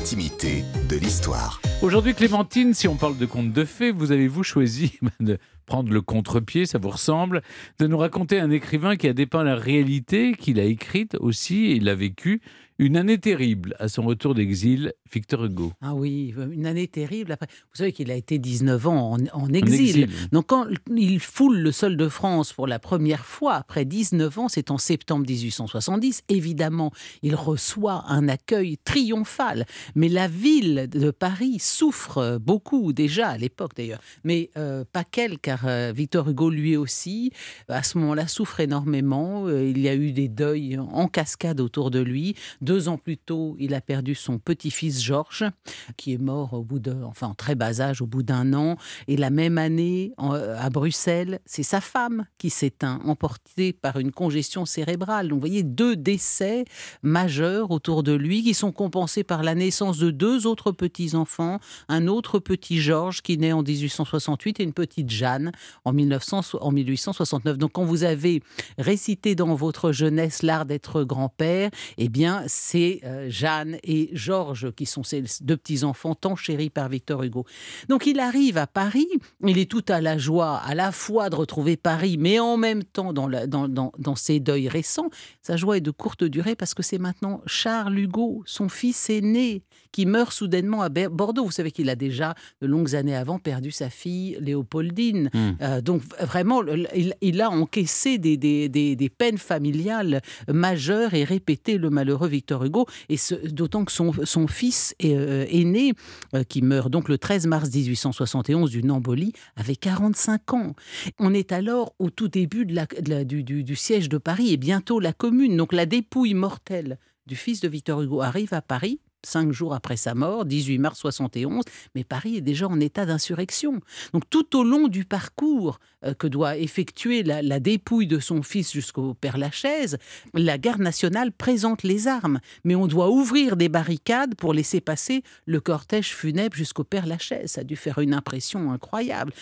l'intimité de l'histoire. Aujourd'hui, Clémentine, si on parle de contes de fées, vous avez-vous choisi de prendre le contre-pied, ça vous ressemble, de nous raconter un écrivain qui a dépeint la réalité, qu'il a écrite aussi, et il l'a vécu, une année terrible à son retour d'exil, Victor Hugo. Ah oui, une année terrible. Après, vous savez qu'il a été 19 ans en, exil. Donc quand il foule le sol de France pour la première fois, après 19 ans, c'est en septembre 1870, évidemment, il reçoit un accueil triomphal. Mais la ville de Paris souffre beaucoup déjà à l'époque d'ailleurs. Mais euh, pas qu'elle, car euh, Victor Hugo lui aussi, à ce moment-là, souffre énormément. Euh, il y a eu des deuils en cascade autour de lui. Deux ans plus tôt, il a perdu son petit-fils Georges, qui est mort au bout de, enfin, en très bas âge, au bout d'un an. Et la même année, à Bruxelles, c'est sa femme qui s'éteint, emportée par une congestion cérébrale. Donc, vous voyez, deux décès majeurs autour de lui qui sont compensés par la naissance de deux autres petits-enfants, un autre petit Georges qui naît en 1868 et une petite Jeanne en, 1900, en 1869. Donc, quand vous avez récité dans votre jeunesse l'art d'être grand-père, eh bien, c'est euh, Jeanne et Georges qui sont ces deux petits-enfants tant chéris par Victor Hugo. Donc il arrive à Paris, il est tout à la joie à la fois de retrouver Paris, mais en même temps dans, ses deuils récents. Sa joie est de courte durée parce que c'est maintenant Charles Hugo, son fils aîné, qui meurt soudainement à Bordeaux. Vous savez qu'il a déjà, de longues années avant, perdu sa fille Léopoldine. Hmm. Euh, donc vraiment, il, a encaissé des, des, des, peines familiales majeures et répété le malheureux Victor Hugo, et d'autant que son, son fils euh, aîné, euh, qui meurt donc le 13 mars 1871 d'une embolie, avait 45 ans. On est alors au tout début du, du siège de Paris, et bientôt la commune, donc la dépouille mortelle du fils de Victor Hugo arrive à Paris cinq jours après sa mort, 18 mars 71, mais Paris est déjà en état d'insurrection. Donc tout au long du parcours euh, que doit effectuer la, dépouille de son fils jusqu'au Père Lachaise, la garde nationale présente les armes, mais on doit ouvrir des barricades pour laisser passer le cortège funèbre jusqu'au Père Lachaise. Ça a dû faire une impression incroyable.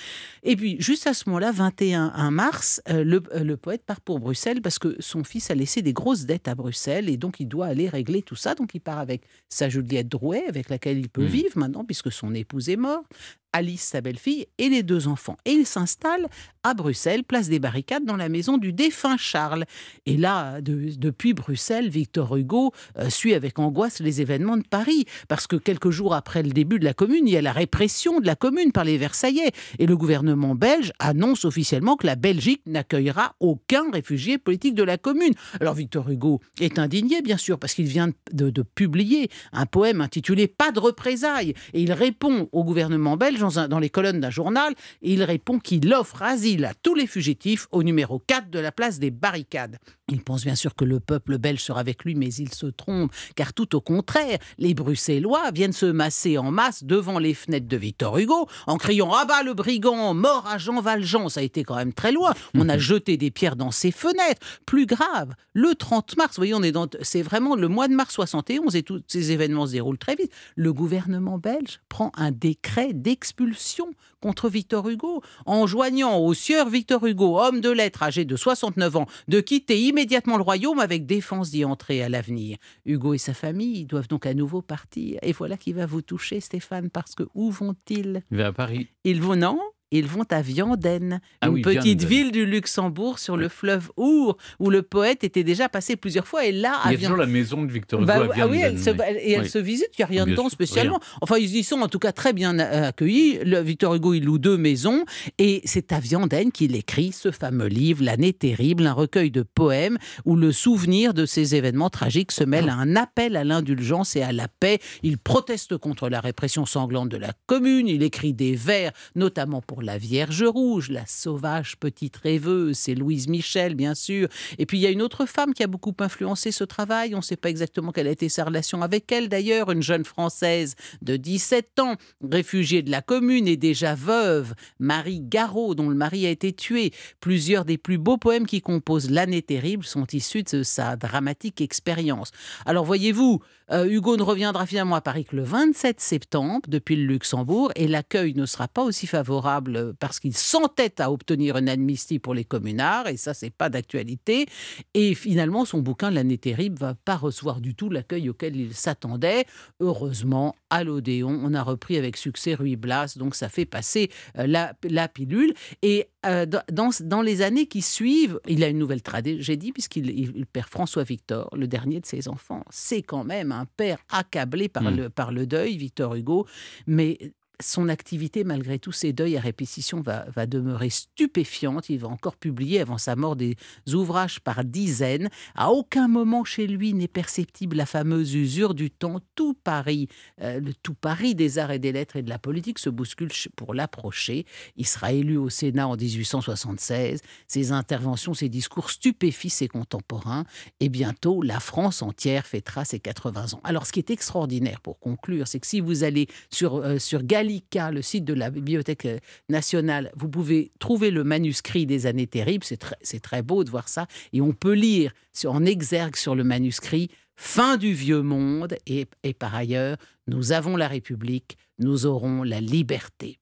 Et puis juste à ce moment-là, 21 mars, euh, le, euh, le poète part pour Bruxelles parce que son fils a laissé des grosses dettes à Bruxelles et donc il doit aller régler tout ça. Donc il part avec sa Juliette Drouet, avec laquelle il peut mmh. vivre maintenant, puisque son épouse est morte. Alice, sa belle-fille, et les deux enfants. Et il s'installe à Bruxelles, place des Barricades, dans la maison du défunt Charles. Et là, depuis Bruxelles, Victor Hugo euh, suit avec angoisse les événements de Paris, parce que quelques jours après le début de la Commune, il y a la répression de la Commune par les Versaillais. Et le gouvernement belge annonce officiellement que la Belgique n'accueillera aucun réfugié politique de la Commune. Alors Victor Hugo est indigné, bien sûr, parce qu'il vient de publier un poème intitulé Pas de représailles. Et il répond au gouvernement belge dans, les colonnes d'un journal et il répond qu'il offre asile à tous les fugitifs au numéro 4 de la place des barricades. Il pense bien sûr que le peuple belge sera avec lui, mais il se trompe, car tout au contraire, les Bruxellois viennent se masser en masse devant les fenêtres de Victor Hugo en criant Ah bah le brigand, mort à Jean Valjean Ça a été quand même très loin. On a jeté des pierres dans ses fenêtres. Plus grave, le 30 mars, vous voyez, on est dans. C'est vraiment le mois de mars 71 et tous ces événements se déroulent très vite. Le gouvernement belge prend un décret d'expulsion contre Victor Hugo, en joignant au sieur Victor Hugo, homme de lettres âgé de 69 ans, de quitter immédiatement le royaume avec défense d'y entrer à l'avenir. Hugo et sa famille doivent donc à nouveau partir. Et voilà qui va vous toucher, Stéphane, parce que où vont-ils? Il va à Paris. Ils vont, non? Ils vont à Vianden, ah une petite ville du Luxembourg sur le fleuve Our, où le poète était déjà passé plusieurs fois. Et là, il y a toujours la maison de Victor Hugo bah, à Vianden. Ah oui, elle se, et elle se visite, il n'y a rien dedans spécialement. Enfin, ils y sont en tout cas très bien accueillis. Le, Victor Hugo, il loue deux maisons, et c'est à Vianden qu'il écrit ce fameux livre, L'année terrible, un recueil de poèmes où le souvenir de ces événements tragiques se mêle à un appel à l'indulgence et à la paix. Il proteste contre la répression sanglante de la commune, il écrit des vers, notamment pour la Vierge Rouge, la sauvage petite rêveuse, c'est Louise Michel, bien sûr. Et puis il y a une autre femme qui a beaucoup influencé ce travail. On ne sait pas exactement quelle a été sa relation avec elle, d'ailleurs, une jeune Française de 17 ans, réfugiée de la commune et déjà veuve, Marie Garot, dont le mari a été tué. Plusieurs des plus beaux poèmes qui composent L'année terrible sont issus de sa dramatique expérience. Alors voyez-vous, euh, Hugo ne reviendra finalement à Paris que le 27 septembre depuis le Luxembourg et l'accueil ne sera pas aussi favorable coupable parce qu'il s'entête à obtenir une amnistie pour les communards, et ça, c'est pas d'actualité. Et finalement, son bouquin, L'année terrible, va pas recevoir du tout l'accueil auquel il s'attendait. Heureusement, à l'Odéon, on a repris avec succès Ruy Blas, donc ça fait passer euh, la, la pilule. Et euh, dans, dans, les années qui suivent, il a une nouvelle tragédie puisqu'il il perd François Victor, le dernier de ses enfants. C'est quand même un père accablé par, mmh. le, par le deuil, Victor Hugo. Mais son activité, malgré tous ses deuils à répétition, va, va, demeurer stupéfiante. Il va encore publier avant sa mort des ouvrages par dizaines. À aucun moment chez lui n'est perceptible la fameuse usure du temps. Tout Paris, euh, le tout Paris des arts et des lettres et de la politique se bouscule pour l'approcher. Il sera élu au Sénat en 1876. Ses interventions, ses discours stupéfient ses contemporains. Et bientôt, la France entière fêtera ses 80 ans. Alors, ce qui est extraordinaire pour conclure, c'est que si vous allez sur, euh, sur le site de la Bibliothèque euh, nationale, vous pouvez trouver le manuscrit des années terribles. C'est très, très beau de voir ça. Et on peut lire en exergue sur le manuscrit Fin du vieux monde et, et par ailleurs, nous avons la République, nous aurons la liberté.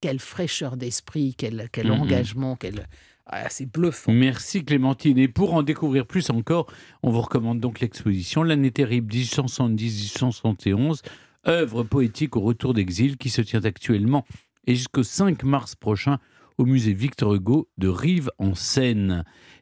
Quelle fraîcheur d'esprit, quel, quel mm-hmm. engagement, quel, ah, c'est bluffant. Merci Clémentine. Et pour en découvrir plus encore, on vous recommande donc l'exposition L'année terrible 1870-1871 œuvre poétique au retour d'exil qui se tient actuellement et jusqu'au 5 mars prochain au musée Victor Hugo de Rive en Seine.